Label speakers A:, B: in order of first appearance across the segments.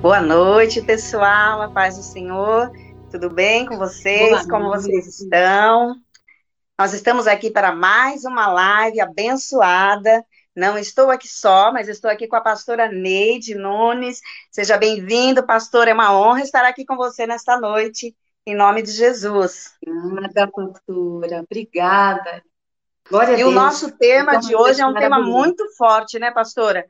A: Boa noite, pessoal. A paz do Senhor. Tudo bem com vocês? Como vocês estão? Nós estamos aqui para mais uma live abençoada. Não estou aqui só, mas estou aqui com a pastora Neide Nunes. Seja bem-vindo, pastor. É uma honra estar aqui com você nesta noite, em nome de Jesus.
B: Obrigada, pastora. Obrigada.
A: Glória e a Deus. o nosso tema então, de hoje é um tema muito forte, né, pastora?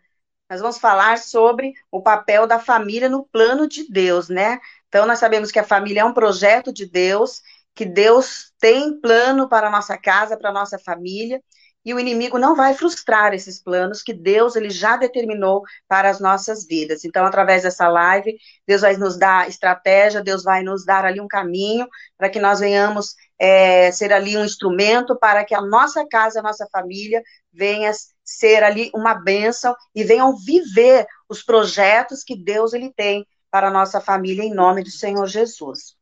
A: Nós vamos falar sobre o papel da família no plano de Deus, né? Então, nós sabemos que a família é um projeto de Deus, que Deus tem plano para a nossa casa, para a nossa família, e o inimigo não vai frustrar esses planos que Deus ele já determinou para as nossas vidas. Então, através dessa live, Deus vai nos dar estratégia, Deus vai nos dar ali um caminho para que nós venhamos é, ser ali um instrumento para que a nossa casa, a nossa família venha ser ali uma bênção e venham viver os projetos que Deus ele tem para a nossa família em nome do Senhor Jesus.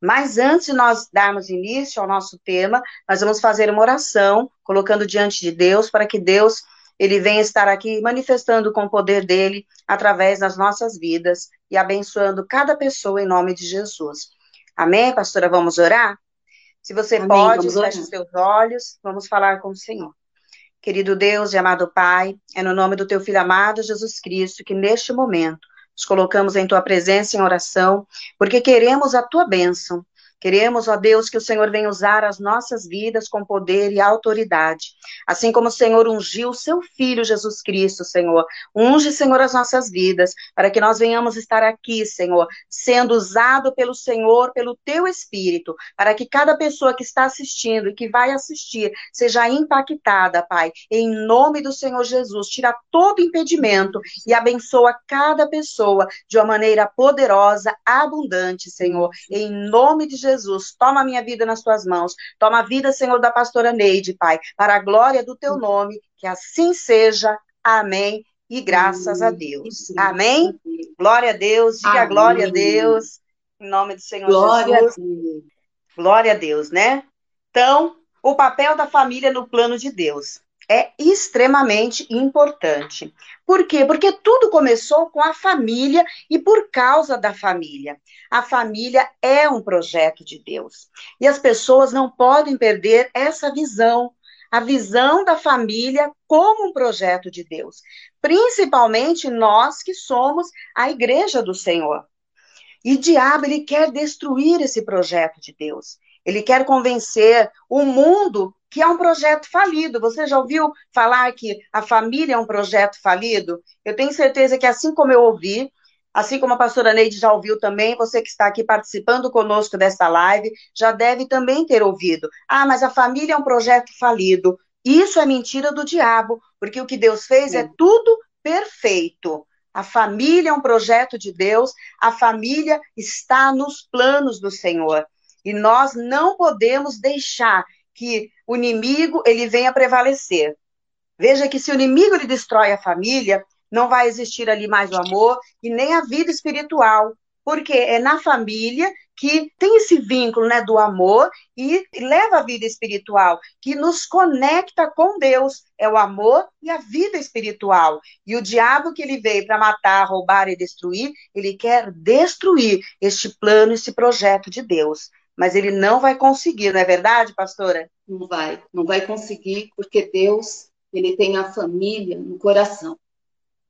A: Mas antes de nós darmos início ao nosso tema, nós vamos fazer uma oração, colocando diante de Deus, para que Deus ele venha estar aqui manifestando com o poder dele através das nossas vidas e abençoando cada pessoa em nome de Jesus. Amém, pastora? Vamos orar? Se você Amém, pode, feche os seus olhos, vamos falar com o Senhor. Querido Deus e amado Pai, é no nome do teu filho amado Jesus Cristo que neste momento nos colocamos em tua presença em oração, porque queremos a tua bênção. Queremos, ó Deus, que o Senhor venha usar as nossas vidas com poder e autoridade. Assim como o Senhor ungiu o seu Filho Jesus Cristo, Senhor. Unge, Senhor, as nossas vidas, para que nós venhamos estar aqui, Senhor, sendo usado pelo Senhor, pelo teu Espírito, para que cada pessoa que está assistindo e que vai assistir seja impactada, Pai. Em nome do Senhor Jesus, tira todo impedimento e abençoa cada pessoa de uma maneira poderosa, abundante, Senhor. Em nome de Jesus Jesus, toma a minha vida nas tuas mãos. Toma a vida, Senhor, da pastora Neide, Pai, para a glória do teu nome, que assim seja. Amém. E graças a Deus. Amém. Glória a Deus. Diga Amém. glória a Deus. Em nome do Senhor glória Jesus. A glória a Deus, né? Então, o papel da família no plano de Deus é extremamente importante. Por quê? Porque tudo começou com a família e por causa da família. A família é um projeto de Deus. E as pessoas não podem perder essa visão, a visão da família como um projeto de Deus. Principalmente nós que somos a igreja do Senhor. E diabo, ele quer destruir esse projeto de Deus. Ele quer convencer o mundo que é um projeto falido. Você já ouviu falar que a família é um projeto falido? Eu tenho certeza que assim como eu ouvi, assim como a pastora Neide já ouviu também, você que está aqui participando conosco desta live, já deve também ter ouvido. Ah, mas a família é um projeto falido. Isso é mentira do diabo, porque o que Deus fez é, é tudo perfeito. A família é um projeto de Deus, a família está nos planos do Senhor. E nós não podemos deixar que o inimigo ele venha prevalecer. Veja que se o inimigo ele destrói a família, não vai existir ali mais o amor e nem a vida espiritual, porque é na família que tem esse vínculo, né, do amor e leva a vida espiritual, que nos conecta com Deus, é o amor e a vida espiritual. E o diabo que ele veio para matar, roubar e destruir, ele quer destruir este plano, esse projeto de Deus mas ele não vai conseguir, não é verdade, pastora?
B: Não vai, não vai conseguir, porque Deus, ele tem a família no coração.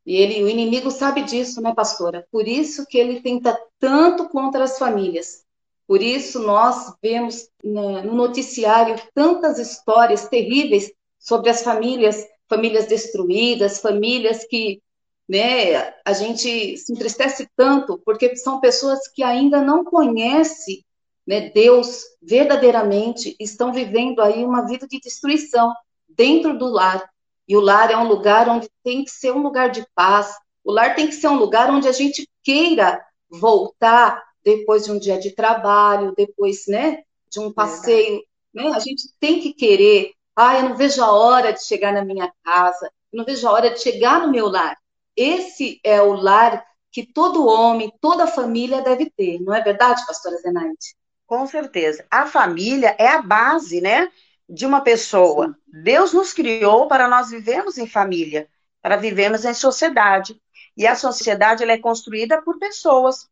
B: E ele, o inimigo sabe disso, né, pastora? Por isso que ele tenta tanto contra as famílias. Por isso nós vemos né, no noticiário tantas histórias terríveis sobre as famílias, famílias destruídas, famílias que né, a gente se entristece tanto, porque são pessoas que ainda não conhecem né, Deus verdadeiramente estão vivendo aí uma vida de destruição dentro do lar. E o lar é um lugar onde tem que ser um lugar de paz. O lar tem que ser um lugar onde a gente queira voltar depois de um dia de trabalho, depois, né, de um passeio, né? A gente tem que querer. Ah, eu não vejo a hora de chegar na minha casa. Eu não vejo a hora de chegar no meu lar. Esse é o lar que todo homem, toda família deve ter, não é verdade, pastora Zenaide?
A: Com certeza. A família é a base, né, de uma pessoa. Sim. Deus nos criou para nós vivermos em família, para vivermos em sociedade. E a sociedade ela é construída por pessoas.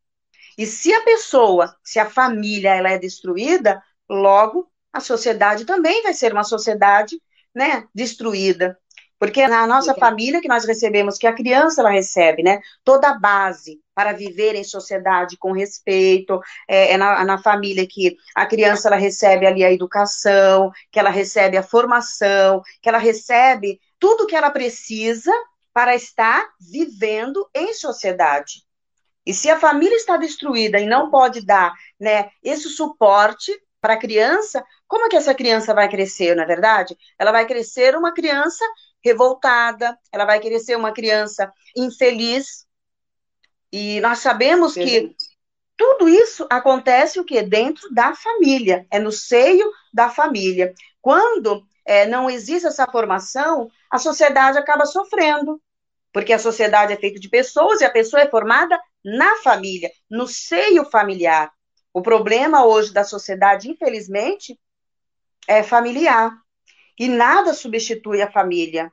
A: E se a pessoa, se a família ela é destruída, logo a sociedade também vai ser uma sociedade, né, destruída. Porque na nossa família que nós recebemos, que a criança ela recebe, né? Toda a base para viver em sociedade com respeito, é, é na, na, família que a criança ela recebe ali a educação, que ela recebe a formação, que ela recebe tudo que ela precisa para estar vivendo em sociedade. E se a família está destruída e não pode dar né, esse suporte para a criança, como é que essa criança vai crescer, na é verdade? Ela vai crescer uma criança revoltada, ela vai ser uma criança infeliz. E nós sabemos que tudo isso acontece o que dentro da família, é no seio da família. Quando é, não existe essa formação, a sociedade acaba sofrendo, porque a sociedade é feita de pessoas e a pessoa é formada na família, no seio familiar. O problema hoje da sociedade, infelizmente, é familiar. E nada substitui a família.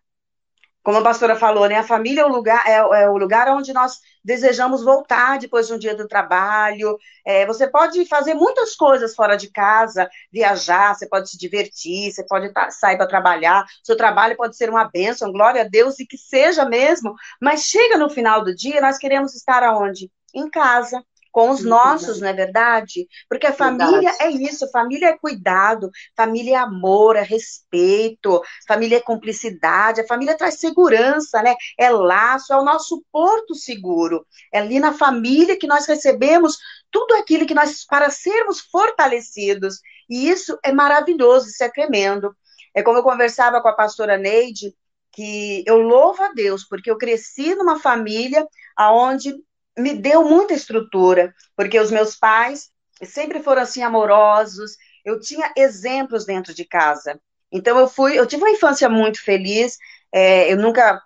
A: Como a pastora falou, né? A família é o lugar, é, é o lugar onde nós desejamos voltar depois de um dia do trabalho. É, você pode fazer muitas coisas fora de casa, viajar, você pode se divertir, você pode sair para trabalhar. Seu trabalho pode ser uma bênção, glória a Deus, e que seja mesmo. Mas chega no final do dia, nós queremos estar aonde? Em casa, com os nossos, não é verdade? Porque a família verdade. é isso, família é cuidado, família é amor, é respeito, família é cumplicidade, a família traz segurança, né? É laço, é o nosso porto seguro. É ali na família que nós recebemos tudo aquilo que nós, para sermos fortalecidos. E isso é maravilhoso, isso é tremendo. É como eu conversava com a pastora Neide, que eu louvo a Deus, porque eu cresci numa família onde me deu muita estrutura, porque os meus pais sempre foram assim amorosos, eu tinha exemplos dentro de casa. Então eu fui, eu tive uma infância muito feliz, é, eu nunca,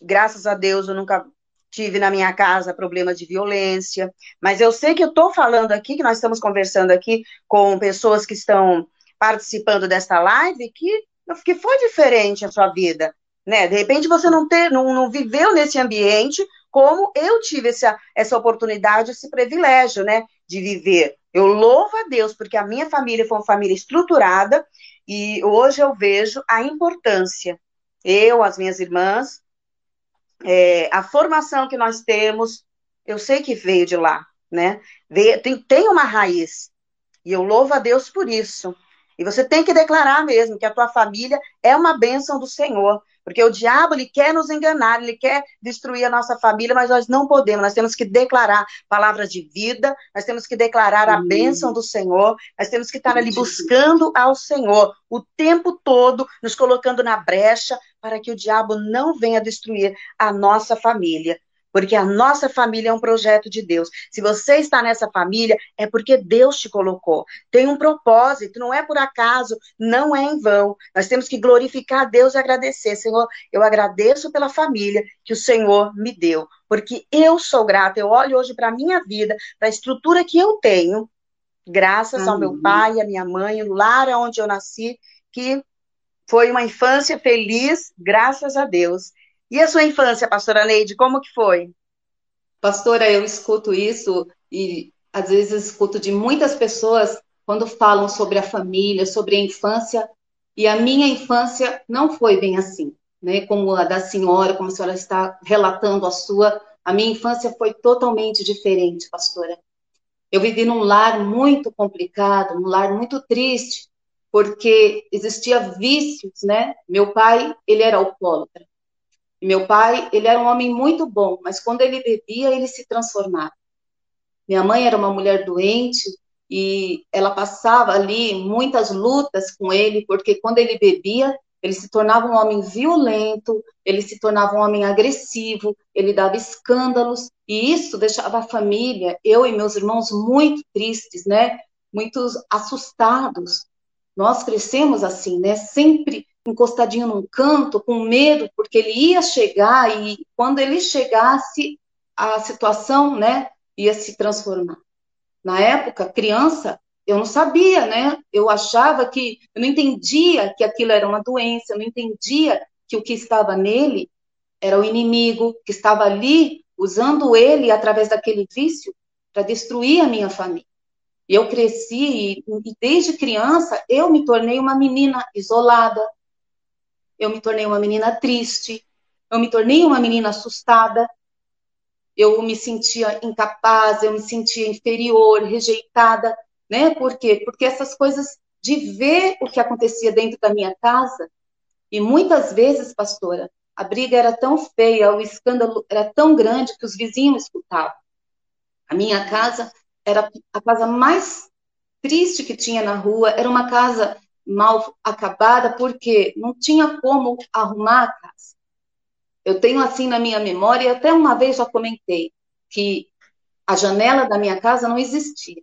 A: graças a Deus, eu nunca tive na minha casa problema de violência, mas eu sei que eu estou falando aqui, que nós estamos conversando aqui com pessoas que estão participando desta live, que, que foi diferente a sua vida, né? De repente você não, ter, não, não viveu nesse ambiente como eu tive essa, essa oportunidade, esse privilégio, né, de viver. Eu louvo a Deus, porque a minha família foi uma família estruturada, e hoje eu vejo a importância. Eu, as minhas irmãs, é, a formação que nós temos, eu sei que veio de lá, né? Veio, tem, tem uma raiz. E eu louvo a Deus por isso. E você tem que declarar mesmo que a tua família é uma bênção do Senhor. Porque o diabo, ele quer nos enganar, ele quer destruir a nossa família, mas nós não podemos, nós temos que declarar palavras de vida, nós temos que declarar a bênção do Senhor, nós temos que estar ali buscando ao Senhor o tempo todo, nos colocando na brecha, para que o diabo não venha destruir a nossa família porque a nossa família é um projeto de Deus. Se você está nessa família, é porque Deus te colocou. Tem um propósito, não é por acaso, não é em vão. Nós temos que glorificar a Deus e agradecer. Senhor, eu agradeço pela família que o Senhor me deu, porque eu sou grata. Eu olho hoje para a minha vida, para a estrutura que eu tenho, graças ao meu pai, a minha mãe, o lar onde eu nasci, que foi uma infância feliz, graças a Deus. E a sua infância, pastora Neide, como que foi?
B: Pastora, eu escuto isso e às vezes escuto de muitas pessoas quando falam sobre a família, sobre a infância, e a minha infância não foi bem assim, né? Como a da senhora, como a senhora está relatando a sua, a minha infância foi totalmente diferente, pastora. Eu vivi num lar muito complicado, um lar muito triste, porque existia vícios, né? Meu pai, ele era alcoólatra. E meu pai, ele era um homem muito bom, mas quando ele bebia, ele se transformava. Minha mãe era uma mulher doente e ela passava ali muitas lutas com ele, porque quando ele bebia, ele se tornava um homem violento, ele se tornava um homem agressivo, ele dava escândalos, e isso deixava a família, eu e meus irmãos, muito tristes, né? Muito assustados. Nós crescemos assim, né? Sempre encostadinho num canto, com medo, porque ele ia chegar e quando ele chegasse, a situação, né, ia se transformar. Na época, criança, eu não sabia, né? Eu achava que, eu não entendia que aquilo era uma doença, eu não entendia que o que estava nele era o inimigo, que estava ali, usando ele através daquele vício para destruir a minha família. Eu cresci e desde criança eu me tornei uma menina isolada, eu me tornei uma menina triste, eu me tornei uma menina assustada, eu me sentia incapaz, eu me sentia inferior, rejeitada, né? Por quê? Porque essas coisas de ver o que acontecia dentro da minha casa, e muitas vezes, pastora, a briga era tão feia, o escândalo era tão grande que os vizinhos escutavam. A minha casa era a casa mais triste que tinha na rua, era uma casa mal acabada, porque não tinha como arrumar a casa. Eu tenho assim na minha memória, até uma vez já comentei, que a janela da minha casa não existia.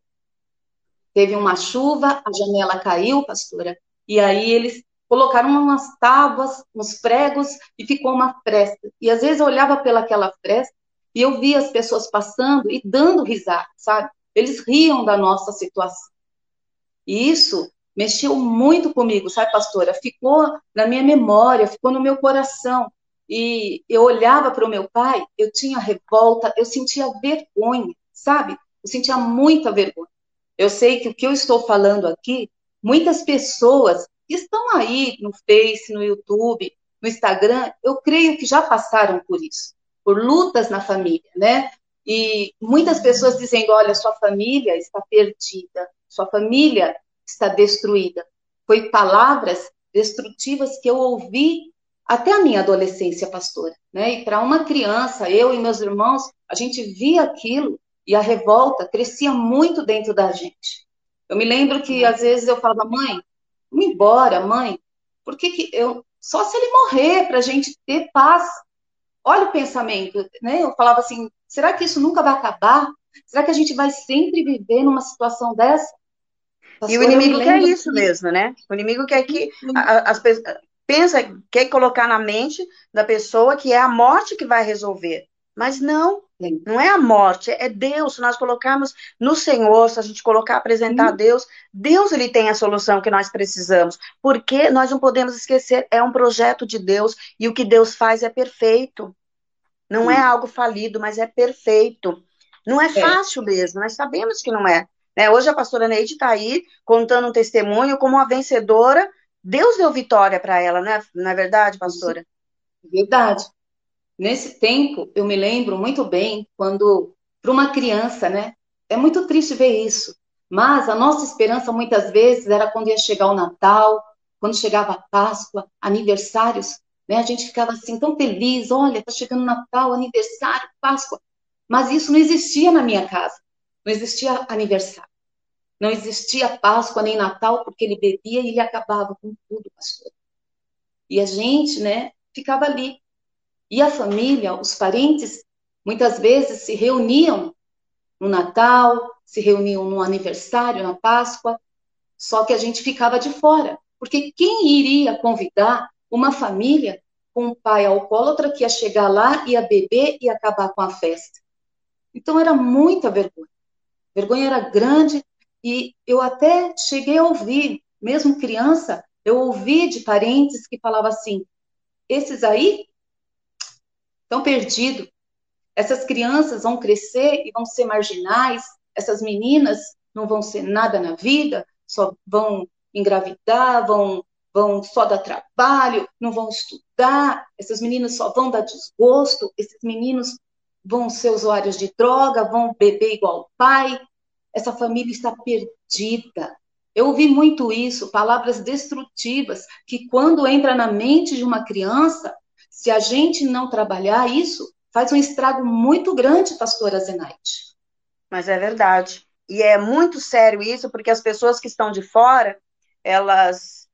B: Teve uma chuva, a janela caiu, pastora, e aí eles colocaram umas tábuas, uns pregos e ficou uma fresta. E às vezes eu olhava pelaquela fresta e eu via as pessoas passando e dando risada, sabe? Eles riam da nossa situação. E isso mexeu muito comigo, sabe, pastora? Ficou na minha memória, ficou no meu coração. E eu olhava para o meu pai, eu tinha revolta, eu sentia vergonha, sabe? Eu sentia muita vergonha. Eu sei que o que eu estou falando aqui, muitas pessoas que estão aí no Face, no YouTube, no Instagram, eu creio que já passaram por isso, por lutas na família, né? E muitas pessoas dizendo: olha, sua família está perdida, sua família está destruída. Foi palavras destrutivas que eu ouvi até a minha adolescência, pastora. Né? E para uma criança, eu e meus irmãos, a gente via aquilo e a revolta crescia muito dentro da gente. Eu me lembro que às vezes eu falava, mãe, vamos embora, mãe. Por que, que eu. Só se ele morrer para a gente ter paz. Olha o pensamento, né? Eu falava assim, será que isso nunca vai acabar? Será que a gente vai sempre viver numa situação dessa?
A: Pastor, e o inimigo quer isso que... mesmo, né? O inimigo quer que as pessoas pensa, quer colocar na mente da pessoa que é a morte que vai resolver. Mas não, não é a morte, é Deus. Se nós colocarmos no Senhor, se a gente colocar, apresentar a Deus, Deus ele tem a solução que nós precisamos. Porque nós não podemos esquecer, é um projeto de Deus e o que Deus faz é perfeito. Não Sim. é algo falido, mas é perfeito. Não é, é. fácil mesmo, nós sabemos que não é. Né? Hoje a pastora Neide está aí contando um testemunho como uma vencedora. Deus deu vitória para ela, né? não é verdade, pastora?
B: Verdade. Nesse tempo, eu me lembro muito bem quando, para uma criança, né? É muito triste ver isso. Mas a nossa esperança muitas vezes era quando ia chegar o Natal, quando chegava a Páscoa, aniversários, né? A gente ficava assim tão feliz, olha, tá chegando Natal, aniversário, Páscoa. Mas isso não existia na minha casa. Não existia aniversário. Não existia Páscoa nem Natal, porque ele bebia e ele acabava com tudo, pastor. E a gente, né, ficava ali. E a família, os parentes, muitas vezes se reuniam no Natal, se reuniam no aniversário, na Páscoa, só que a gente ficava de fora. Porque quem iria convidar uma família com um pai alcoólatra que ia chegar lá, ia beber e acabar com a festa? Então era muita vergonha. A vergonha era grande e eu até cheguei a ouvir, mesmo criança, eu ouvi de parentes que falavam assim: esses aí estão perdidos. Essas crianças vão crescer e vão ser marginais, essas meninas não vão ser nada na vida, só vão engravidar, vão, vão só dar trabalho, não vão estudar, essas meninas só vão dar desgosto, esses meninos vão ser usuários de droga, vão beber igual o pai, essa família está perdida. Eu ouvi muito isso, palavras destrutivas, que quando entra na mente de uma criança, se a gente não trabalhar isso, faz um estrago muito grande, pastora Zenaide.
A: Mas é verdade. E é muito sério isso, porque as pessoas que estão de fora, elas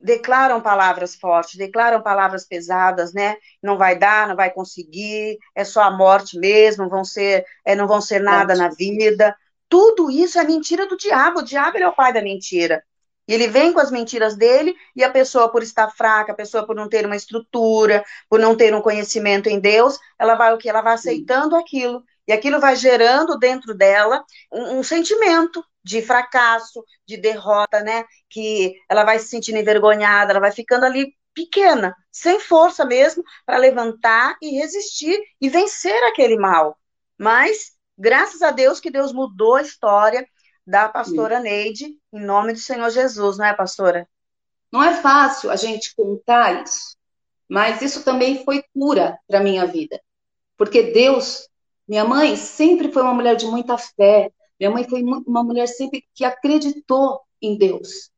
A: declaram palavras fortes, declaram palavras pesadas, né? Não vai dar, não vai conseguir, é só a morte mesmo, vão ser, é, não vão ser nada na vida. Tudo isso é mentira do diabo. O diabo é o pai da mentira. E ele vem com as mentiras dele e a pessoa, por estar fraca, a pessoa por não ter uma estrutura, por não ter um conhecimento em Deus, ela vai o que? Ela vai aceitando aquilo. E aquilo vai gerando dentro dela um, um sentimento de fracasso, de derrota, né? Que ela vai se sentindo envergonhada, ela vai ficando ali pequena, sem força mesmo para levantar e resistir e vencer aquele mal. Mas graças a Deus que Deus mudou a história da pastora Sim. Neide, em nome do Senhor Jesus, não é, pastora?
B: Não é fácil a gente contar isso, mas isso também foi cura para minha vida. Porque Deus, minha mãe sempre foi uma mulher de muita fé, minha mãe foi uma mulher sempre que acreditou em Deus.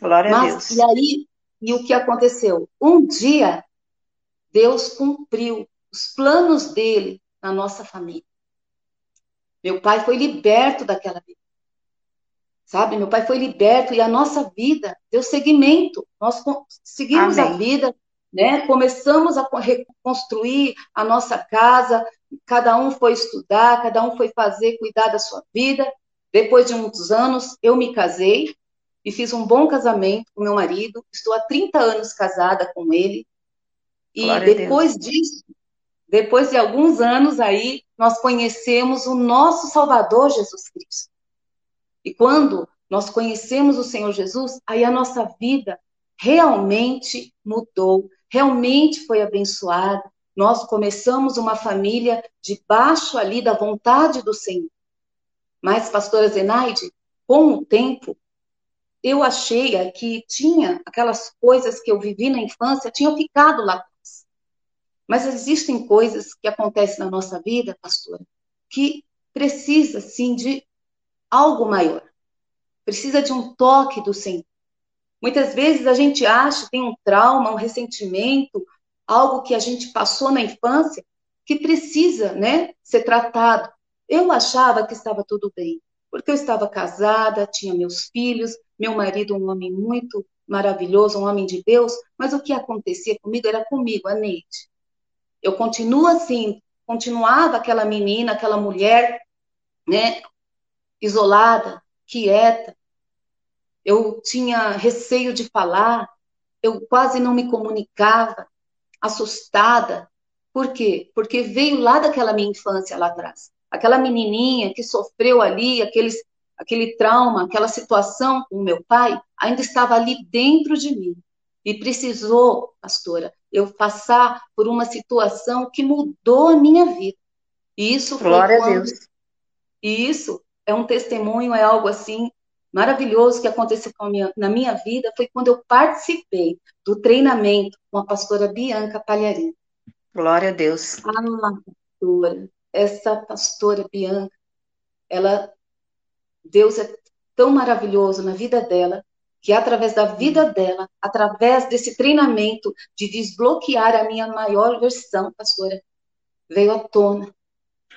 A: Glória mas, a Deus.
B: E aí, e o que aconteceu? Um dia, Deus cumpriu os planos dele na nossa família. Meu pai foi liberto daquela vida. Sabe? Meu pai foi liberto e a nossa vida deu seguimento. Nós seguimos Amém. a vida, né? Começamos a reconstruir a nossa casa, cada um foi estudar, cada um foi fazer, cuidar da sua vida. Depois de muitos anos, eu me casei e fiz um bom casamento com meu marido. Estou há 30 anos casada com ele. E Glória depois disso, depois de alguns anos aí, nós conhecemos o nosso Salvador Jesus Cristo. E quando nós conhecemos o Senhor Jesus, aí a nossa vida realmente mudou, realmente foi abençoada. Nós começamos uma família debaixo ali da vontade do Senhor. Mas, pastora Zenaide, com o tempo, eu achei que tinha aquelas coisas que eu vivi na infância, tinham ficado lá. Mas existem coisas que acontecem na nossa vida, pastora, que precisa, sim, de algo maior. Precisa de um toque do Senhor. Muitas vezes a gente acha, tem um trauma, um ressentimento, algo que a gente passou na infância, que precisa, né, ser tratado. Eu achava que estava tudo bem, porque eu estava casada, tinha meus filhos, meu marido um homem muito maravilhoso, um homem de Deus, mas o que acontecia comigo era comigo, a Neide. Eu continuo assim, continuava aquela menina, aquela mulher, né, isolada, quieta. Eu tinha receio de falar, eu quase não me comunicava, assustada. Por quê? Porque veio lá daquela minha infância lá atrás. Aquela menininha que sofreu ali, aqueles, aquele trauma, aquela situação com o meu pai, ainda estava ali dentro de mim. E precisou, pastora, eu passar por uma situação que mudou a minha vida. E isso foi
A: Glória quando... a Deus.
B: E isso é um testemunho, é algo assim maravilhoso que aconteceu minha, na minha vida, foi quando eu participei do treinamento com a pastora Bianca Palharim.
A: Glória a Deus.
B: Ah, pastora, essa pastora Bianca, ela, Deus é tão maravilhoso na vida dela, que através da vida dela, através desse treinamento de desbloquear a minha maior versão, pastora, veio à tona,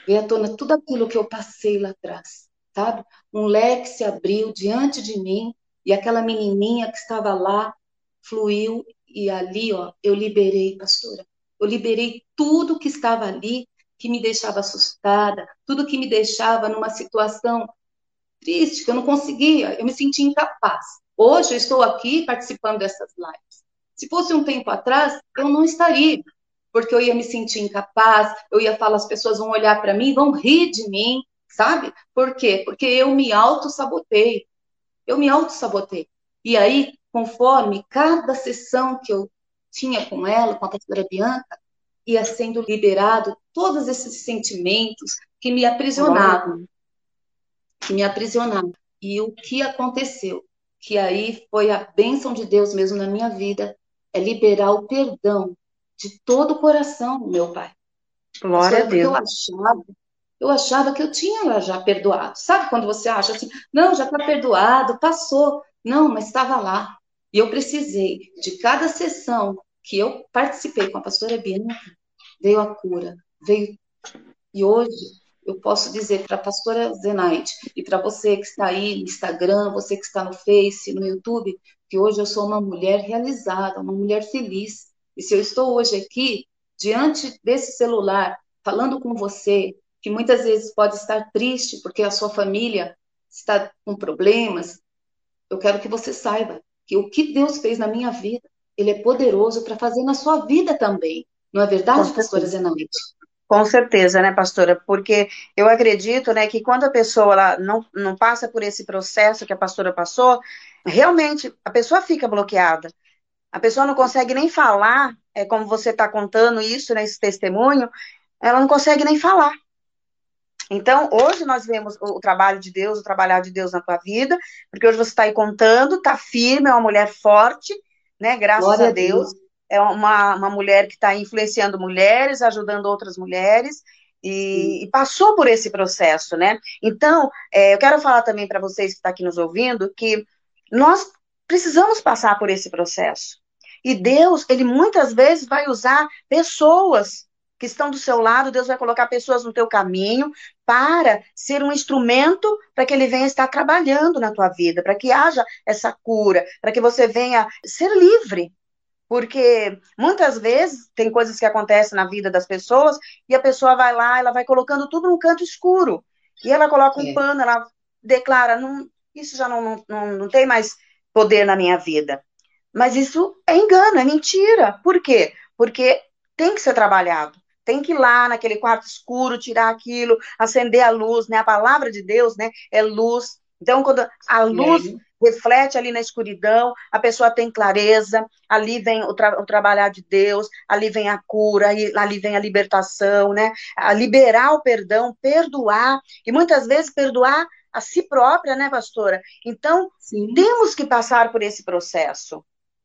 B: veio à tona tudo aquilo que eu passei lá atrás sabe? Um leque se abriu diante de mim e aquela menininha que estava lá fluiu e ali, ó, eu liberei, pastora. Eu liberei tudo que estava ali, que me deixava assustada, tudo que me deixava numa situação triste, que eu não conseguia, eu me sentia incapaz. Hoje eu estou aqui participando dessas lives. Se fosse um tempo atrás, eu não estaria, porque eu ia me sentir incapaz, eu ia falar, as pessoas vão olhar para mim, vão rir de mim, sabe? Por quê? Porque eu me auto-sabotei. Eu me auto-sabotei. E aí, conforme cada sessão que eu tinha com ela, com a pastora Bianca, ia sendo liberado todos esses sentimentos que me aprisionavam. Que me aprisionavam. E o que aconteceu? Que aí foi a bênção de Deus mesmo na minha vida, é liberar o perdão de todo o coração, meu pai.
A: Glória a Deus.
B: Eu achava eu achava que eu tinha já perdoado. Sabe quando você acha assim, não, já está perdoado, passou. Não, mas estava lá. E eu precisei de cada sessão que eu participei com a pastora Bianca, veio a cura, veio. E hoje eu posso dizer para a pastora Zenaide e para você que está aí no Instagram, você que está no Face, no YouTube, que hoje eu sou uma mulher realizada, uma mulher feliz. E se eu estou hoje aqui, diante desse celular, falando com você, que muitas vezes pode estar triste porque a sua família está com problemas, eu quero que você saiba que o que Deus fez na minha vida, Ele é poderoso para fazer na sua vida também. Não é verdade, pastora Zenaide?
A: Com certeza, né, pastora? Porque eu acredito, né, que quando a pessoa ela não, não passa por esse processo que a pastora passou, realmente a pessoa fica bloqueada. A pessoa não consegue nem falar, é como você está contando isso nesse testemunho, ela não consegue nem falar. Então, hoje nós vemos o, trabalho de Deus, o trabalhar de Deus na tua vida, porque hoje você está aí contando, está firme, é uma mulher forte, né? Graças a Deus. Deus. É uma, uma mulher que está influenciando mulheres, ajudando outras mulheres, e, e, passou por esse processo, né? Então, é, eu quero falar também para vocês que estão tá aqui nos ouvindo que nós precisamos passar por esse processo. E Deus, ele muitas vezes vai usar pessoas que estão do seu lado, Deus vai colocar pessoas no teu caminho para ser um instrumento para que ele venha estar trabalhando na tua vida, para que haja essa cura, para que você venha ser livre. Porque muitas vezes tem coisas que acontecem na vida das pessoas e a pessoa vai lá, ela vai colocando tudo no canto escuro. E ela coloca um é. pano, ela declara, não, isso já não, não, não, não tem mais poder na minha vida. Mas isso é engano, é mentira. Por quê? Porque tem que ser trabalhado tem que ir lá naquele quarto escuro, tirar aquilo, acender a luz, né? A palavra de Deus, né, é luz. Então, quando a luz reflete ali na escuridão, a pessoa tem clareza, ali vem o, tra o trabalhar de Deus, ali vem a cura, ali vem a libertação, né? A liberar o perdão, perdoar, e muitas vezes perdoar a si própria, né, pastora? Então, Sim. temos que passar por esse processo.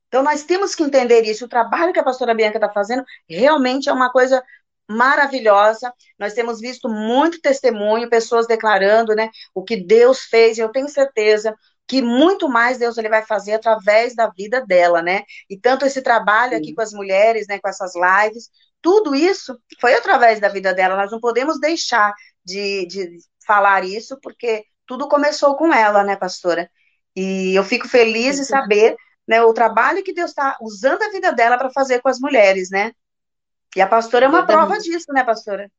A: Então, nós temos que entender isso. O trabalho que a pastora Bianca está fazendo realmente é uma coisa maravilhosa. Nós temos visto muito testemunho, pessoas declarando, né, o que Deus fez, e eu tenho certeza que muito mais Deus ele vai fazer através da vida dela, né? E tanto esse trabalho aqui com as mulheres, né, com essas lives, tudo isso foi através da vida dela. Nós não podemos deixar de, de falar isso, porque tudo começou com ela, né, pastora? E eu fico feliz em saber né, o trabalho que Deus está usando a vida dela para fazer com as mulheres, né? E a pastora é uma Verdade. prova disso, né, pastora?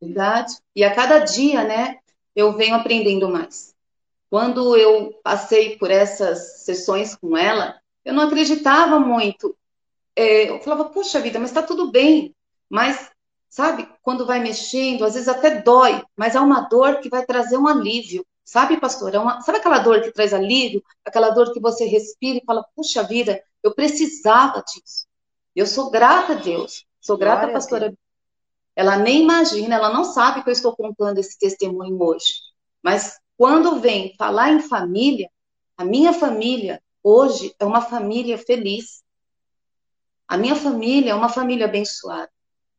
B: Verdade. E a cada dia, né, eu venho aprendendo mais. Quando eu passei por essas sessões com ela, eu não acreditava muito. É, eu falava, puxa vida, mas está tudo bem. Mas, sabe, quando vai mexendo, às vezes até dói, mas é uma dor que vai trazer um alívio. Sabe, pastor? É uma, sabe aquela dor que traz alívio? Aquela dor que você respira e fala, puxa vida, eu precisava disso. Eu sou grata a Deus. Sou grata, Glória pastora. Ela nem imagina, ela não sabe que eu estou contando esse testemunho hoje. Mas quando vem falar em família, a minha família hoje é uma família feliz. A minha família é uma família abençoada.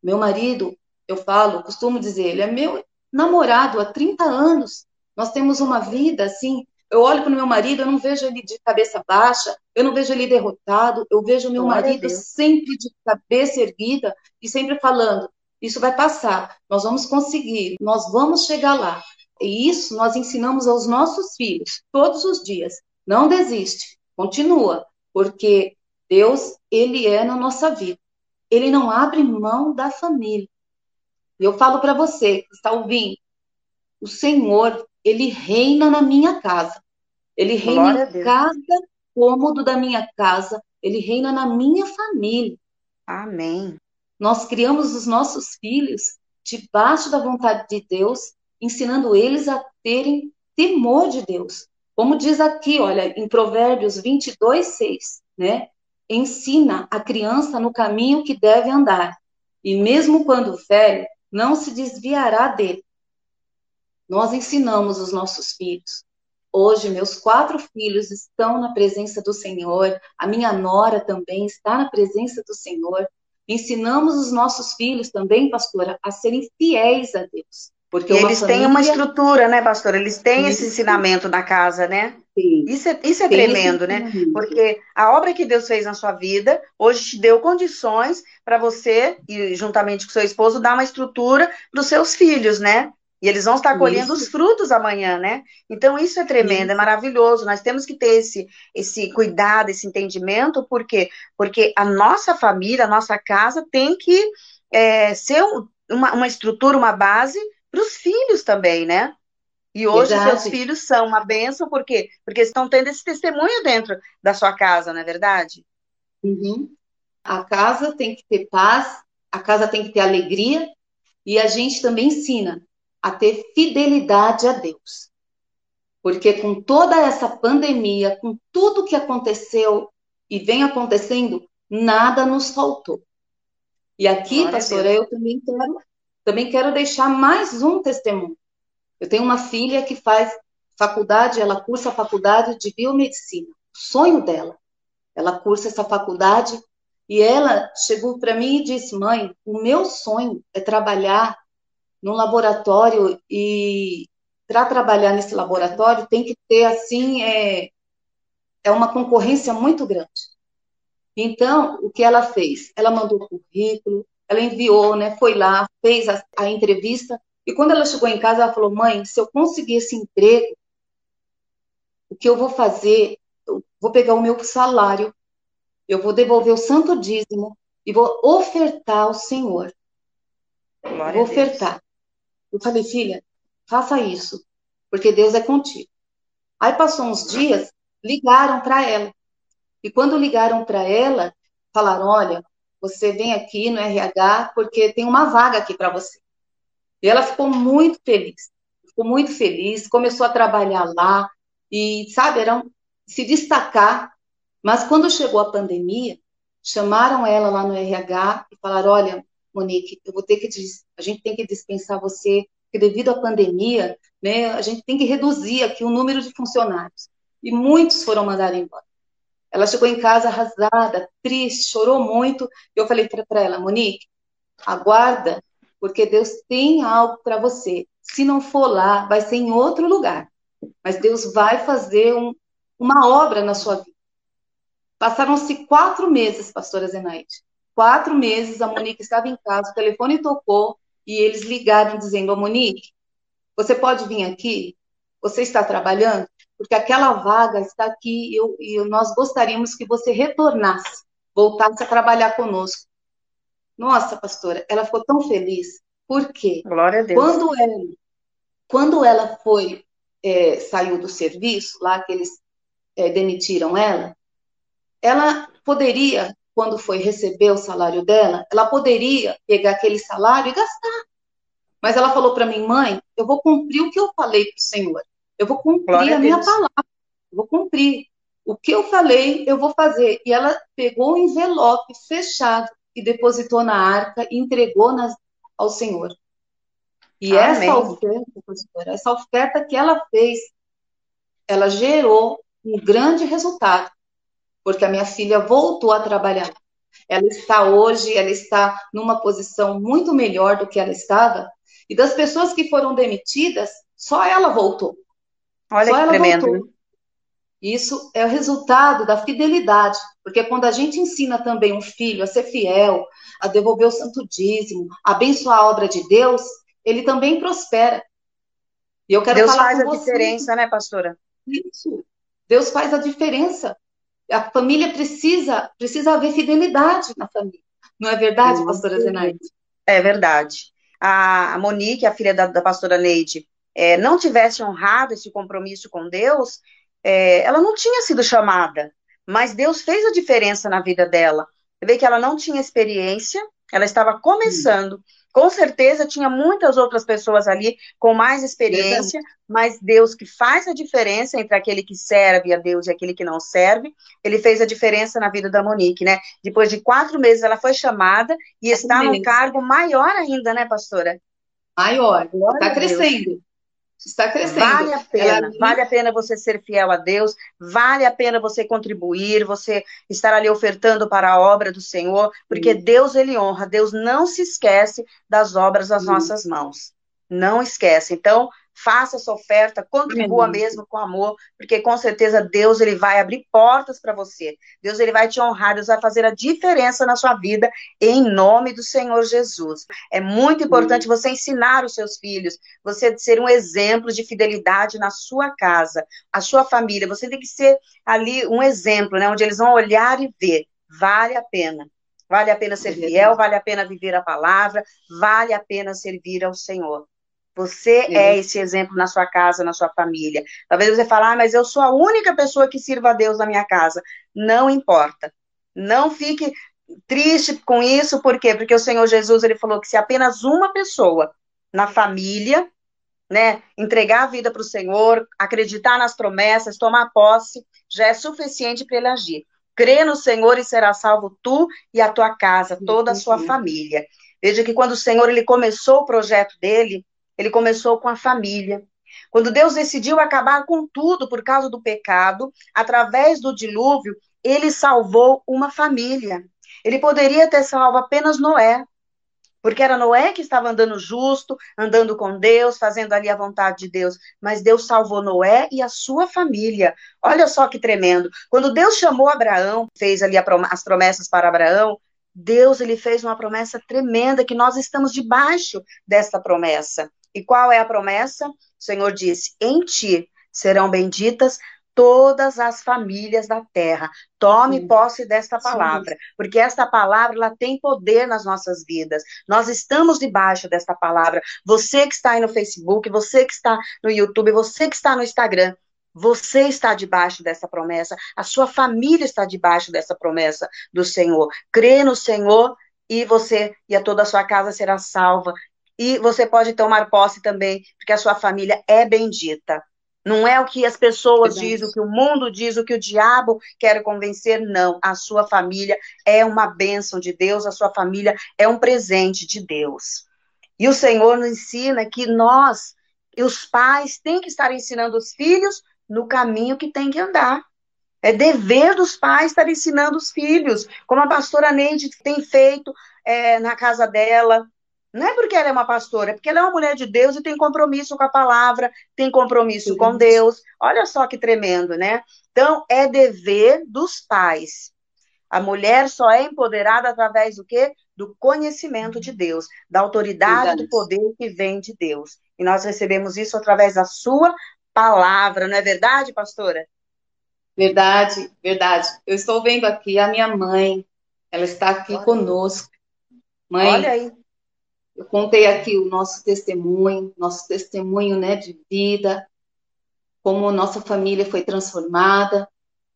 B: Meu marido, eu falo, costumo dizer, ele é meu namorado há 30 anos. Nós temos uma vida assim. Eu olho para o meu marido, eu não vejo ele de cabeça baixa, eu não vejo ele derrotado, eu vejo o meu Glória marido sempre de cabeça erguida e sempre falando: isso vai passar, nós vamos conseguir, nós vamos chegar lá. E isso nós ensinamos aos nossos filhos todos os dias. Não desiste, continua, porque Deus, ele é na nossa vida. Ele não abre mão da família. E eu falo para você que está ouvindo, o Senhor, ele reina na minha casa. Ele reina em cada cômodo da minha casa, ele reina na minha família.
A: Amém.
B: Nós criamos os nossos filhos debaixo da vontade de Deus, ensinando eles a terem temor de Deus. Como diz aqui, olha, em Provérbios 22, 6, né? Ensina a criança no caminho que deve andar, e mesmo quando velho, não se desviará dele. Nós ensinamos os nossos filhos Hoje, meus quatro filhos estão na presença do Senhor, a minha nora também está na presença do Senhor. Ensinamos os nossos filhos também, pastora, a serem fiéis a Deus.
A: Porque eles família... têm uma estrutura, né, pastora? Eles têm esse ensinamento na casa, né? Sim. Isso é, isso é tremendo, né? Porque a obra que Deus fez na sua vida, hoje te deu condições para você, e juntamente com seu esposo, dar uma estrutura para os seus filhos, né? E eles vão estar colhendo isso. os frutos amanhã, né? Então, isso é tremendo, é isso. é maravilhoso. Nós temos que ter esse, esse cuidado, esse entendimento, por quê? Porque a nossa família, a nossa casa tem que é, ser uma, uma estrutura, uma base para os filhos também, né? E hoje Verdade. seus filhos são uma benção, por quê? Porque estão tendo esse testemunho dentro da sua casa, não é verdade?
B: Uhum. A casa tem que ter paz, a casa tem que ter alegria, e a gente também ensina a ter fidelidade a Deus. Porque com toda essa pandemia, com tudo que aconteceu, e vem acontecendo, nada nos faltou. E aqui, Glória pastora, eu também quero, também quero deixar mais um testemunho. Eu tenho uma filha que faz faculdade, ela cursa a faculdade de biomedicina. O sonho dela. Ela cursa essa faculdade e ela chegou para mim e disse: "Mãe, o meu sonho é trabalhar num laboratório e para trabalhar nesse laboratório tem que ter assim é, é uma concorrência muito grande. Então, o que ela fez? Ela mandou o currículo, ela enviou, né, foi lá, fez a, a entrevista, e quando ela chegou em casa, ela falou: mãe, se eu conseguir esse emprego, o que eu vou fazer? Eu vou pegar o meu salário, eu vou devolver o santo dízimo e vou ofertar ao Senhor. Glória vou ofertar. Eu falei, filha, faça isso, porque Deus é contigo. Aí passou uns dias, ligaram para ela. E quando ligaram para ela, falaram: olha, você vem aqui no RH porque tem uma vaga aqui para você. E ela ficou muito feliz, ficou muito feliz, começou a trabalhar lá e, sabe, era um, se destacar. Mas quando chegou a pandemia, chamaram ela lá no RH e falaram: olha, Monique, eu vou ter que a gente tem que dispensar você, porque devido à pandemia, né, a gente tem que reduzir aqui o número de funcionários. E muitos foram mandados embora. Ela chegou em casa arrasada, triste, chorou muito. Eu falei para ela, Monique, aguarda, porque Deus tem algo para você. Se não for lá, vai ser em outro lugar. Mas Deus vai fazer um, uma obra na sua vida. Passaram-se quatro meses, pastora Zenaide. Quatro meses, a Monique estava em casa, o telefone tocou e eles ligaram dizendo: Monique, você pode vir aqui? Você está trabalhando? porque aquela vaga está aqui e, eu, nós gostaríamos que você retornasse, voltasse a trabalhar conosco. Nossa, pastora, ela ficou tão feliz. Por quê?
A: Glória a Deus.
B: Quando ela, quando ela foi, é, saiu do serviço, lá que eles é, demitiram ela, ela poderia, quando foi receber o salário dela, ela poderia pegar aquele salário e gastar. Mas ela falou para mim, mãe, eu vou cumprir o que eu falei para o Senhor. Eu vou cumprir Glória a minha a palavra. Eu vou cumprir. O que eu falei, eu vou fazer. E ela pegou o envelope fechado e depositou na arca e entregou nas, ao Senhor. E Amém. essa oferta, pastora, essa oferta que ela fez, ela gerou um grande resultado, porque a minha filha voltou a trabalhar. Ela está hoje, ela está numa posição muito melhor do que ela estava, e das pessoas que foram demitidas, só ela voltou.
A: Olha Só que tremendo. Voltou.
B: Isso é o resultado da fidelidade, porque quando a gente ensina também um filho a ser fiel, a devolver o santo dízimo, a abençoar a obra de Deus, ele também prospera.
A: E eu quero Deus falar faz a você. diferença, né, pastora?
B: Isso. Deus faz a diferença. A família precisa precisa haver fidelidade na família. Não é verdade, pastora Zenaide?
A: É verdade. A Monique, a filha da, da pastora Neide, é, não tivesse honrado esse compromisso com Deus, é, ela não tinha sido chamada. Mas Deus fez a diferença na vida dela. Você vê que ela não tinha experiência, ela estava começando. Hum. Com certeza tinha muitas outras pessoas ali com mais experiência, mas Deus que faz a diferença entre aquele que serve a Deus e aquele que não serve, ele fez a diferença na vida da Monique, né? Depois de quatro meses ela foi chamada e está num cargo maior ainda, né, pastora?
B: Maior, está crescendo. Está crescendo.
A: Vale a pena, Ela... vale a pena você ser fiel a Deus, vale a pena você contribuir, você estar ali ofertando para a obra do Senhor, porque Sim. Deus ele honra, Deus não se esquece das obras das Sim. nossas mãos. Não esquece. Então, faça essa oferta, contribua Amém. mesmo com amor, porque com certeza Deus ele vai abrir portas para você. Deus ele vai te honrar, Deus vai fazer a diferença na sua vida em nome do Senhor Jesus. É muito importante Amém. você ensinar os seus filhos, você ser um exemplo de fidelidade na sua casa, a sua família. Você tem que ser ali um exemplo, né, onde eles vão olhar e ver, vale a pena. Vale a pena ser fiel, vale a pena viver a palavra, vale a pena servir ao Senhor. Você Sim. é esse exemplo na sua casa, na sua família. Talvez você fale, ah, mas eu sou a única pessoa que sirva a Deus na minha casa. Não importa. Não fique triste com isso, por quê? Porque o Senhor Jesus, ele falou que se apenas uma pessoa na família, né, entregar a vida para o Senhor, acreditar nas promessas, tomar posse, já é suficiente para ele agir. Crê no Senhor e será salvo tu e a tua casa, toda a sua família. Veja que quando o Senhor ele começou o projeto dele, ele começou com a família. Quando Deus decidiu acabar com tudo por causa do pecado, através do dilúvio, ele salvou uma família. Ele poderia ter salvo apenas Noé, porque era Noé que estava andando justo, andando com Deus, fazendo ali a vontade de Deus. Mas Deus salvou Noé e a sua família. Olha só que tremendo. Quando Deus chamou Abraão, fez ali as promessas para Abraão, Deus ele fez uma promessa tremenda que nós estamos debaixo dessa promessa. E qual é a promessa? O Senhor disse: Em ti serão benditas todas as famílias da terra. Tome posse desta palavra, porque esta palavra ela tem poder nas nossas vidas. Nós estamos debaixo desta palavra. Você que está aí no Facebook, você que está no YouTube, você que está no Instagram, você está debaixo dessa promessa, a sua família está debaixo dessa promessa do Senhor. Crê no Senhor e você e a toda a sua casa será salva. E você pode tomar posse também, porque a sua família é bendita. Não é o que as pessoas dizem, o que o mundo diz, o que o diabo quer convencer, não. A sua família é uma bênção de Deus, a sua família é um presente de Deus. E o Senhor nos ensina que nós, os pais, têm que estar ensinando os filhos no caminho que tem que andar. É dever dos pais estar ensinando os filhos, como a pastora Neide tem feito é, na casa dela, não é porque ela é uma pastora, é porque ela é uma mulher de Deus e tem compromisso com a palavra, tem compromisso Sim. com Deus. Olha só que tremendo, né? Então, é dever dos pais. A mulher só é empoderada através do quê? Do conhecimento de Deus, da autoridade, do poder que vem de Deus. E nós recebemos isso através da sua palavra, não é verdade, pastora?
B: Verdade, verdade. Eu estou vendo aqui a minha mãe, ela está aqui Olha. conosco. Mãe, Olha aí. Eu contei aqui o nosso testemunho, nosso testemunho né, de vida, como nossa família foi transformada.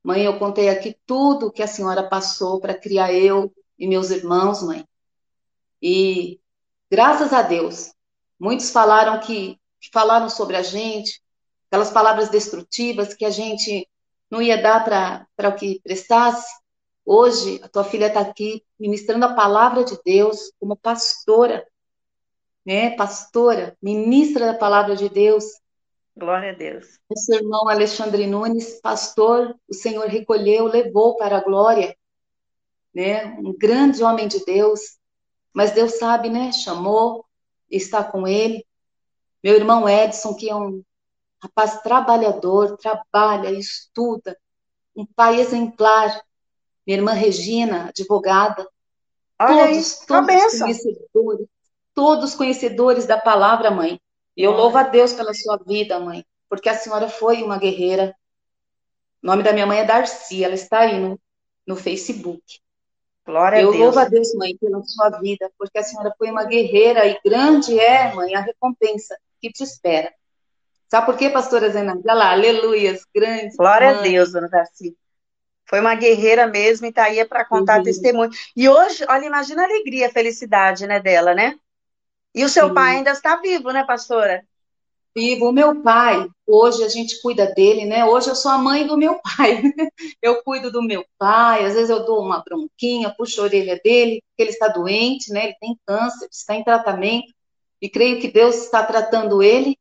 B: Mãe, eu contei aqui tudo que a senhora passou para criar eu e meus irmãos, mãe. E graças a Deus, muitos falaram que, que falaram sobre a gente, aquelas palavras destrutivas que a gente não ia dar para o que prestasse. Hoje, a tua filha está aqui ministrando a palavra de Deus como pastora né, pastora, ministra da palavra de Deus.
A: Glória a Deus.
B: Nosso irmão Alexandre Nunes, pastor, o Senhor recolheu, levou para a glória, né, um grande homem de Deus, mas Deus sabe, né, chamou, está com ele. Meu irmão Edson, que é um rapaz trabalhador, trabalha, estuda, um pai exemplar. Minha irmã Regina, advogada.
A: Olha todos, todos
B: conhecedores, todos conhecedores da palavra, mãe. E eu louvo a Deus pela sua vida, mãe, porque a senhora foi uma guerreira. O nome da minha mãe é Darcy, ela está aí no, no Facebook. Glória eu a Deus. Eu louvo a Deus, mãe, pela sua vida, porque a senhora foi uma guerreira e grande é, mãe, a recompensa que te espera. Sabe por quê, pastora Zena? Olha lá, aleluias, grande.
A: Glória mãe. a Deus, dona Darcy. Foi uma guerreira mesmo e está aí para contar uhum. testemunho. E hoje, olha, imagina a alegria, a felicidade, né, dela, né? E o seu Sim. pai ainda está vivo, né, pastora?
B: Vivo. O meu pai, hoje a gente cuida dele, né? Hoje eu sou a mãe do meu pai. Eu cuido do meu pai, às vezes eu dou uma bronquinha, puxo a orelha dele, porque ele está doente, né? Ele tem câncer, está em tratamento. E creio que Deus está tratando ele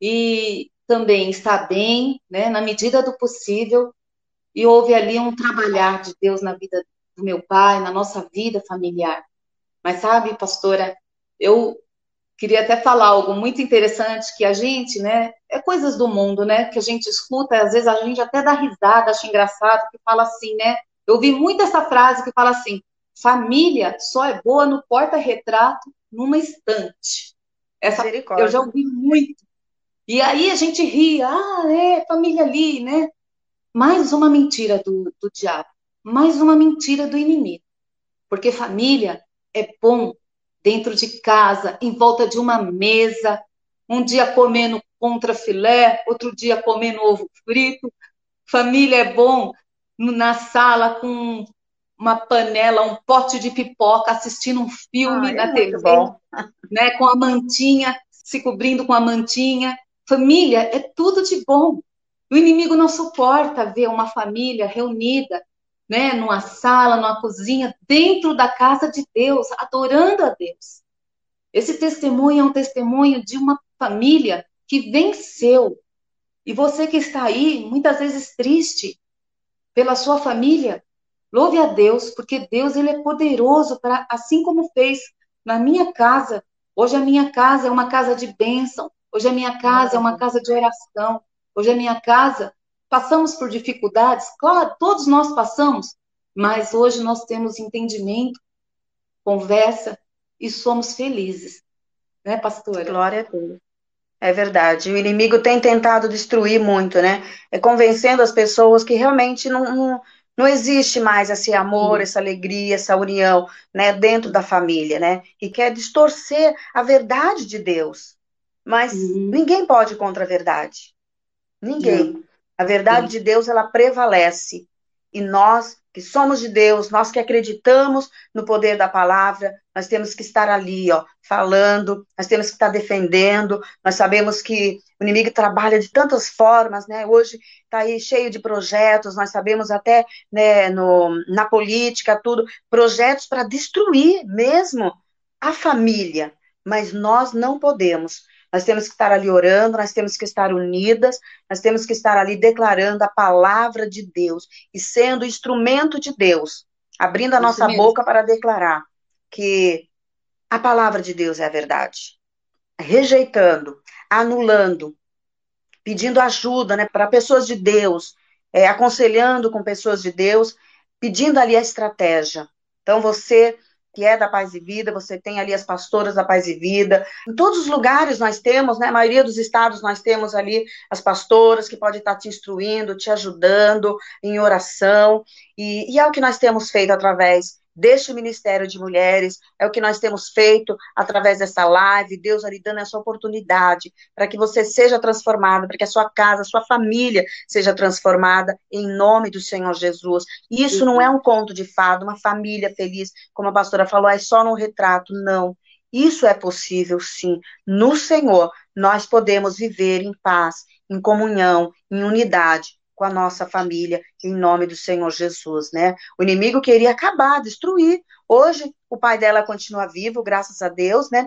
B: e também está bem, né? Na medida do possível. E houve ali um trabalhar de Deus na vida do meu pai, na nossa vida familiar. Mas sabe, pastora, eu queria até falar algo muito interessante que a gente, né, é coisas do mundo, né, que a gente escuta, às vezes a gente até dá risada, acha engraçado, que fala assim, né, eu vi muito essa frase que fala assim, família só é boa no porta-retrato numa estante. Essa eu já ouvi muito. E aí a gente ri, ah, é, família ali, né? Mais uma mentira do, do diabo, mais uma mentira do inimigo. Porque família é bom dentro de casa, em volta de uma mesa, um dia comendo contra filé, outro dia comendo ovo frito. Família é bom na sala com uma panela, um pote de pipoca, assistindo um filme ah, na é TV, né, com a mantinha, se cobrindo com a mantinha. Família é tudo de bom. O inimigo não suporta ver uma família reunida, né, numa sala, numa cozinha, dentro da casa de Deus, adorando a Deus. Esse testemunho é um testemunho de uma família que venceu. E você que está aí, muitas vezes triste pela sua família, louve a Deus, porque Deus ele é poderoso para assim como fez na minha casa. Hoje a minha casa é uma casa de bênção. Hoje a minha casa é uma casa de oração. Hoje a minha casa passamos por dificuldades, claro, todos nós passamos, mas hoje nós temos entendimento, conversa e somos felizes. Né, pastora?
A: Glória a Deus. É verdade. O inimigo tem tentado destruir muito, né? É convencendo as pessoas que realmente não, não, não existe mais esse amor, essa alegria, essa união, né, dentro da família, né? E quer distorcer a verdade de Deus. Mas uhum. ninguém pode contra a verdade. Ninguém. A verdade de Deus, ela prevalece. E nós que somos de Deus, nós que acreditamos no poder da palavra, nós temos que estar ali, ó, falando, nós temos que estar defendendo, nós sabemos que o inimigo trabalha de tantas formas, né, hoje está aí cheio de projetos, nós sabemos até, né, no, na política, tudo, projetos para destruir mesmo a família, mas nós não podemos, nós temos que estar ali orando, nós temos que estar unidas, nós temos que estar ali declarando a palavra de Deus e sendo instrumento de Deus, abrindo a Isso nossa mesmo. boca para declarar que a palavra de Deus é a verdade. Rejeitando, anulando, pedindo ajuda né, para pessoas de Deus, é, aconselhando com pessoas de Deus, pedindo ali a estratégia. Então, você que é da Paz e Vida, você tem ali as pastoras da Paz e Vida. Em todos os lugares nós temos, né? A maioria dos estados nós temos ali as pastoras que podem estar te instruindo, te ajudando em oração. E, e é o que nós temos feito através deste Ministério de Mulheres, é o que nós temos feito através dessa live, Deus ali dando essa oportunidade para que você seja transformado, para que a sua casa, a sua família seja transformada em nome do Senhor Jesus. E isso não é um conto de fado, uma família feliz, como a pastora falou, é só no retrato, não. Isso é possível, sim. No Senhor, nós podemos viver em paz, em comunhão, em unidade, com a nossa família, em nome do Senhor Jesus, né? O inimigo queria acabar, destruir. Hoje, o pai dela continua vivo, graças a Deus, né?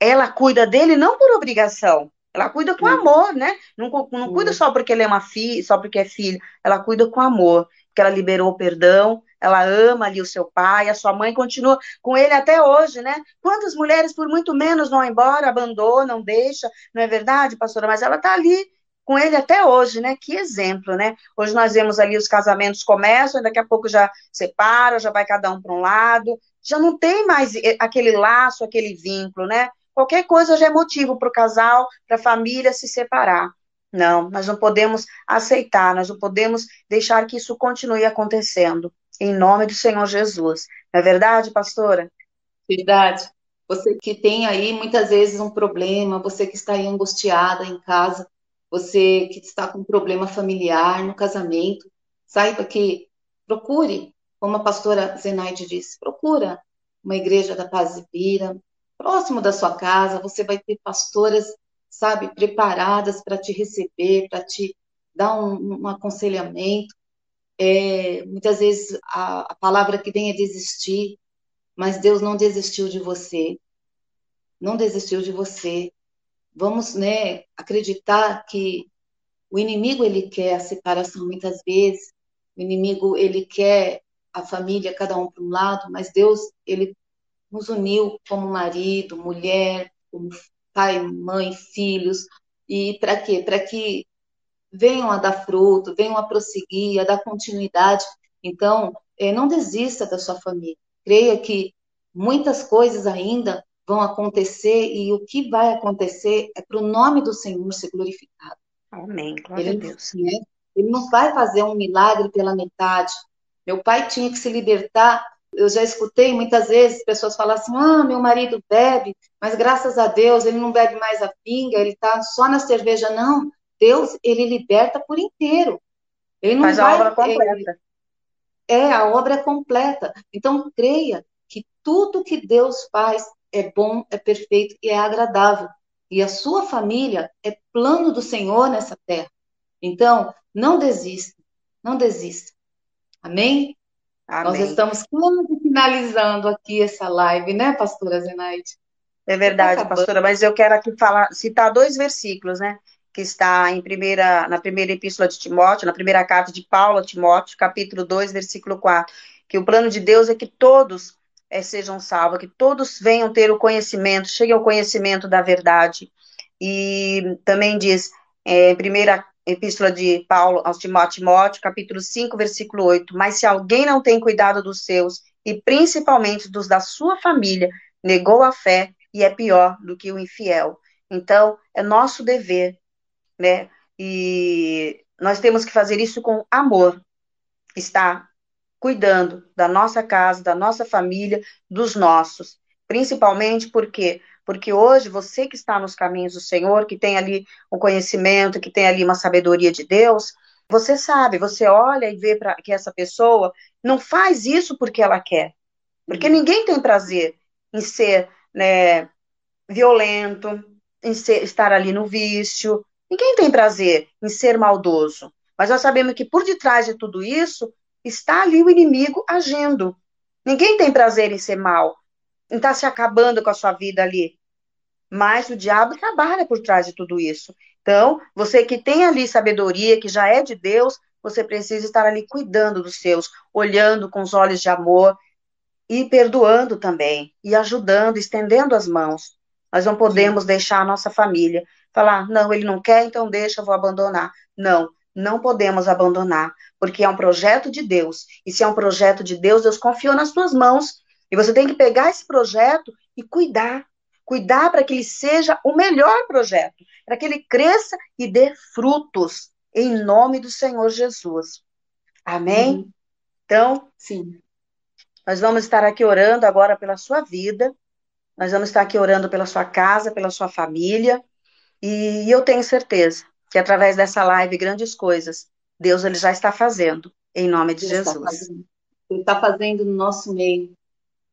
A: Ela cuida dele não por obrigação, ela cuida com amor, né? Não, não cuida só porque ele é uma filha, só porque é filho, ela cuida com amor, porque ela liberou o perdão, ela ama ali o seu pai, a sua mãe continua com ele até hoje, né? Quantas mulheres, por muito menos, vão embora, abandonam, deixa, não é verdade, pastora? Mas ela tá ali com ele até hoje, né? Que exemplo, né? Hoje nós vemos ali os casamentos começam, daqui a pouco já separa, já vai cada um para um lado, já não tem mais aquele laço, aquele vínculo, né? Qualquer coisa já é motivo para o casal, para a família se separar. Não, nós não podemos aceitar, nós não podemos deixar que isso continue acontecendo. Em nome do Senhor Jesus. Não é verdade, pastora?
B: Verdade. Você que tem aí muitas vezes um problema, você que está aí angustiada em casa, você que está com problema familiar no casamento, saiba que procure, como a pastora Zenaide disse, procura uma igreja da paz e vida, próximo da sua casa, você vai ter pastoras, sabe, preparadas para te receber, para te dar um, um aconselhamento. É, muitas vezes a, a palavra que vem é desistir, mas Deus não desistiu de você. Não desistiu de você vamos né, acreditar que o inimigo ele quer a separação muitas vezes, o inimigo ele quer a família cada um para um lado, mas Deus ele nos uniu como marido, mulher, como pai, mãe, filhos, e para quê? Para que venham a dar fruto, venham a prosseguir, a dar continuidade. Então, é, não desista da sua família. Creia que muitas coisas ainda vão acontecer e o que vai acontecer é para o nome do Senhor ser glorificado.
A: Amém. Glória ele, a Deus. Né,
B: ele não vai fazer um milagre pela metade. Meu pai tinha que se libertar. Eu já escutei muitas vezes pessoas falar assim: ah, meu marido bebe, mas graças a Deus ele não bebe mais a pinga, ele está só na cerveja. Não, Deus, ele liberta por inteiro. Ele não
A: Faz
B: vai,
A: a obra completa.
B: é, a obra é completa. Então, creia que tudo que Deus faz é bom, é perfeito e é agradável. E a sua família é plano do Senhor nessa terra. Então, não desista, não desista. Amém? Amém. Nós estamos quase finalizando aqui essa live, né, pastora Zenaide?
A: É verdade, pastora, mas eu quero aqui falar, citar dois versículos, né? Que está em primeira, na primeira epístola de Timóteo, na primeira carta de Paulo a Timóteo, capítulo 2, versículo 4, que o plano de Deus é que todos é, sejam salvos, que todos venham ter o conhecimento, cheguem ao conhecimento da verdade. E também diz, é, primeira epístola de Paulo aos Timóteo, capítulo 5, versículo 8, mas se alguém não tem cuidado dos seus, e principalmente dos da sua família, negou a fé, e é pior do que o infiel. Então, é nosso dever, né? E nós temos que fazer isso com amor, estar cuidando da nossa casa, da nossa família, dos nossos. Principalmente porque porque hoje você que está nos caminhos do Senhor, que tem ali um conhecimento, que tem ali uma sabedoria de Deus, você sabe, você olha e vê para que essa pessoa não faz isso porque ela quer. Porque uhum. ninguém tem prazer em ser né, violento, em ser, estar ali no vício. Ninguém tem prazer em ser maldoso. Mas nós sabemos que por detrás de tudo isso está ali o inimigo agindo. Ninguém tem prazer em ser mal, em estar se acabando com a sua vida ali. Mas o diabo trabalha por trás de tudo isso. Então, você que tem ali sabedoria, que já é de Deus, você precisa estar ali cuidando dos seus, olhando com os olhos de amor, e perdoando também, e ajudando, estendendo as mãos. Nós não podemos Sim. deixar a nossa família falar, não, ele não quer, então deixa, eu vou abandonar. Não, não podemos abandonar, porque é um projeto de Deus. E se é um projeto de Deus, Deus confiou nas tuas mãos. E você tem que pegar esse projeto e cuidar. Cuidar para que ele seja o melhor projeto, para que ele cresça e dê frutos, em nome do Senhor Jesus. Amém? Uhum. Então, sim. Nós vamos estar aqui orando agora pela sua vida, nós vamos estar aqui orando pela sua casa, pela sua família, e eu tenho certeza que através dessa live, grandes coisas, Deus ele já está fazendo, em nome de Jesus.
B: Está ele está fazendo no nosso meio.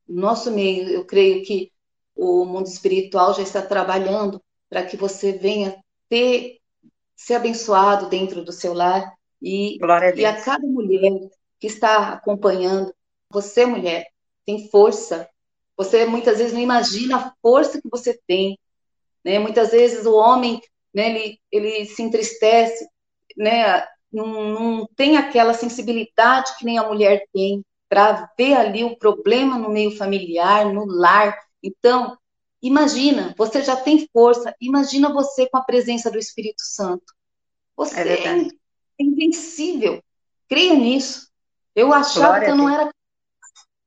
B: No nosso meio, eu creio que o mundo espiritual já está trabalhando para que você venha ter, ser abençoado dentro do seu lar. E, a, e a cada mulher que está acompanhando, você, mulher, tem força. Você muitas vezes não imagina a força que você tem. Né? Muitas vezes o homem né, ele, ele se entristece, né? Não, não tem aquela sensibilidade que nem a mulher tem para ver ali o problema no meio familiar, no lar. Então, imagina, você já tem força, imagina você com a presença do Espírito Santo. Você é, é invencível. Creia nisso. Eu achava Glória que eu não era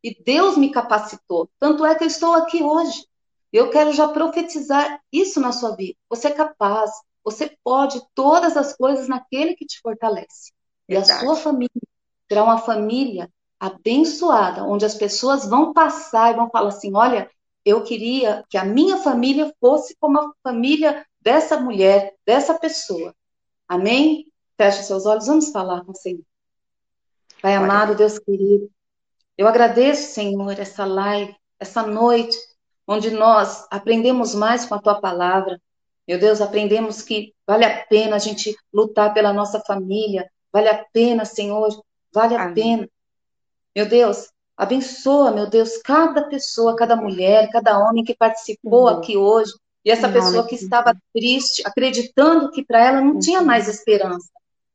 B: e Deus me capacitou. Tanto é que eu estou aqui hoje. Eu quero já profetizar isso na sua vida. Você é capaz, você pode todas as coisas naquele que te fortalece. Verdade. E a sua família será uma família abençoada, onde as pessoas vão passar e vão falar assim: olha, eu queria que a minha família fosse como a família dessa mulher, dessa pessoa. Amém? Feche seus olhos, vamos falar com o Senhor. Pai amado, Deus querido, eu agradeço, Senhor, essa live, essa noite, onde nós aprendemos mais com a tua palavra. Meu Deus, aprendemos que vale a pena a gente lutar pela nossa família, vale a pena, Senhor, vale a Amém. pena. Meu Deus, abençoa, meu Deus, cada pessoa, cada mulher, cada homem que participou uhum. aqui hoje, e essa pessoa que estava triste, acreditando que para ela não tinha mais esperança,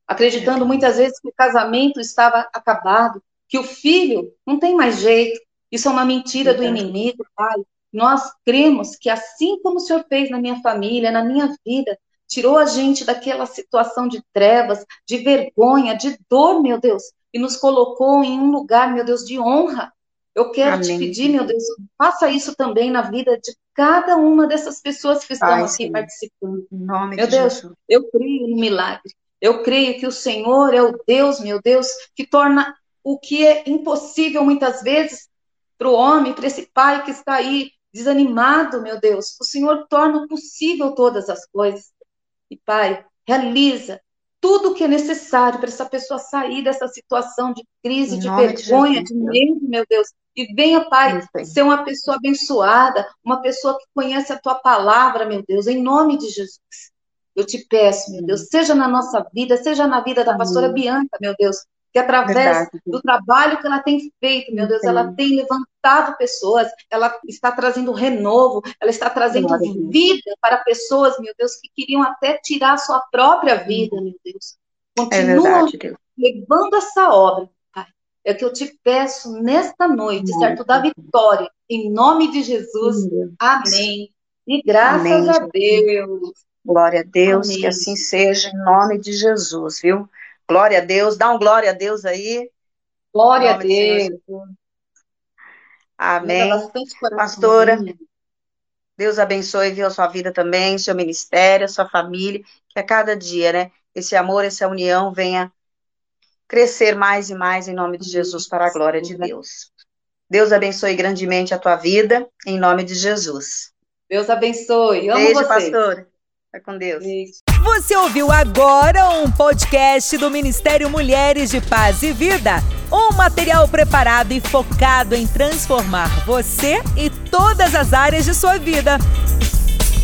B: acreditando muitas vezes que o casamento estava acabado, que o filho não tem mais jeito. Isso é uma mentira do inimigo, Pai. Nós cremos que assim como o Senhor fez na minha família, na minha vida, tirou a gente daquela situação de trevas, de vergonha, de dor, meu Deus, e nos colocou em um lugar, meu Deus, de honra. Eu quero Amém. te pedir, meu Deus, faça isso também na vida de cada uma dessas pessoas que estão Ai, aqui sim. participando. meu Deus, Jesus. eu creio no milagre. Eu creio que o Senhor é o Deus, meu Deus, que torna o que é impossível muitas vezes para o homem, para esse pai que está aí desanimado, meu Deus. O Senhor torna possível todas as coisas. E, Pai, realiza tudo o que é necessário para essa pessoa sair dessa situação de crise, de vergonha, de, de medo, meu Deus. E venha, Pai, ser uma pessoa abençoada, uma pessoa que conhece a tua palavra, meu Deus, em nome de Jesus. Eu te peço, meu Deus, seja na nossa vida, seja na vida da pastora Bianca, meu Deus, que através Verdade. do trabalho que ela tem feito, meu Deus, ela tem levantado pessoas, ela está trazendo renovo, ela está trazendo vida para pessoas, meu Deus, que queriam até tirar a sua própria vida, meu Deus. Continua é verdade, levando essa obra, Pai. É que eu te peço nesta noite, certo? Da vitória, em nome de Jesus. Amém. E graças Amém. a Deus.
A: Glória a Deus, Amém. que assim seja, em nome de Jesus, viu? Glória a Deus, dá um glória a Deus aí.
B: Glória a Deus.
A: Amém. Pastora, Deus abençoe, viu, a sua vida também, seu ministério, a sua família, que a cada dia, né, esse amor, essa união venha crescer mais e mais em nome de Jesus para a glória de Deus. Deus abençoe grandemente a tua vida, em nome de Jesus.
B: Deus abençoe. Amo
A: Beijo,
B: você.
A: pastor. Vai com Deus.
C: Beijo. Você ouviu agora um podcast do Ministério Mulheres de Paz e Vida. Um material preparado e focado em transformar você e todas as áreas de sua vida.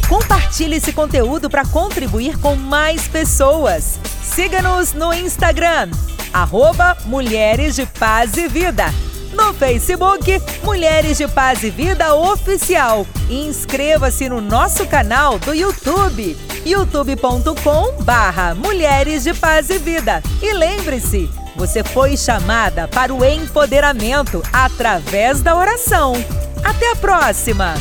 C: Compartilhe esse conteúdo para contribuir com mais pessoas. Siga-nos no Instagram, arroba Mulheres de Paz e Vida no Facebook Mulheres de Paz e Vida Oficial. Inscreva-se no nosso canal do YouTube, youtube.com barra Mulheres de Paz e Vida. E lembre-se, você foi chamada para o empoderamento através da oração. Até a próxima!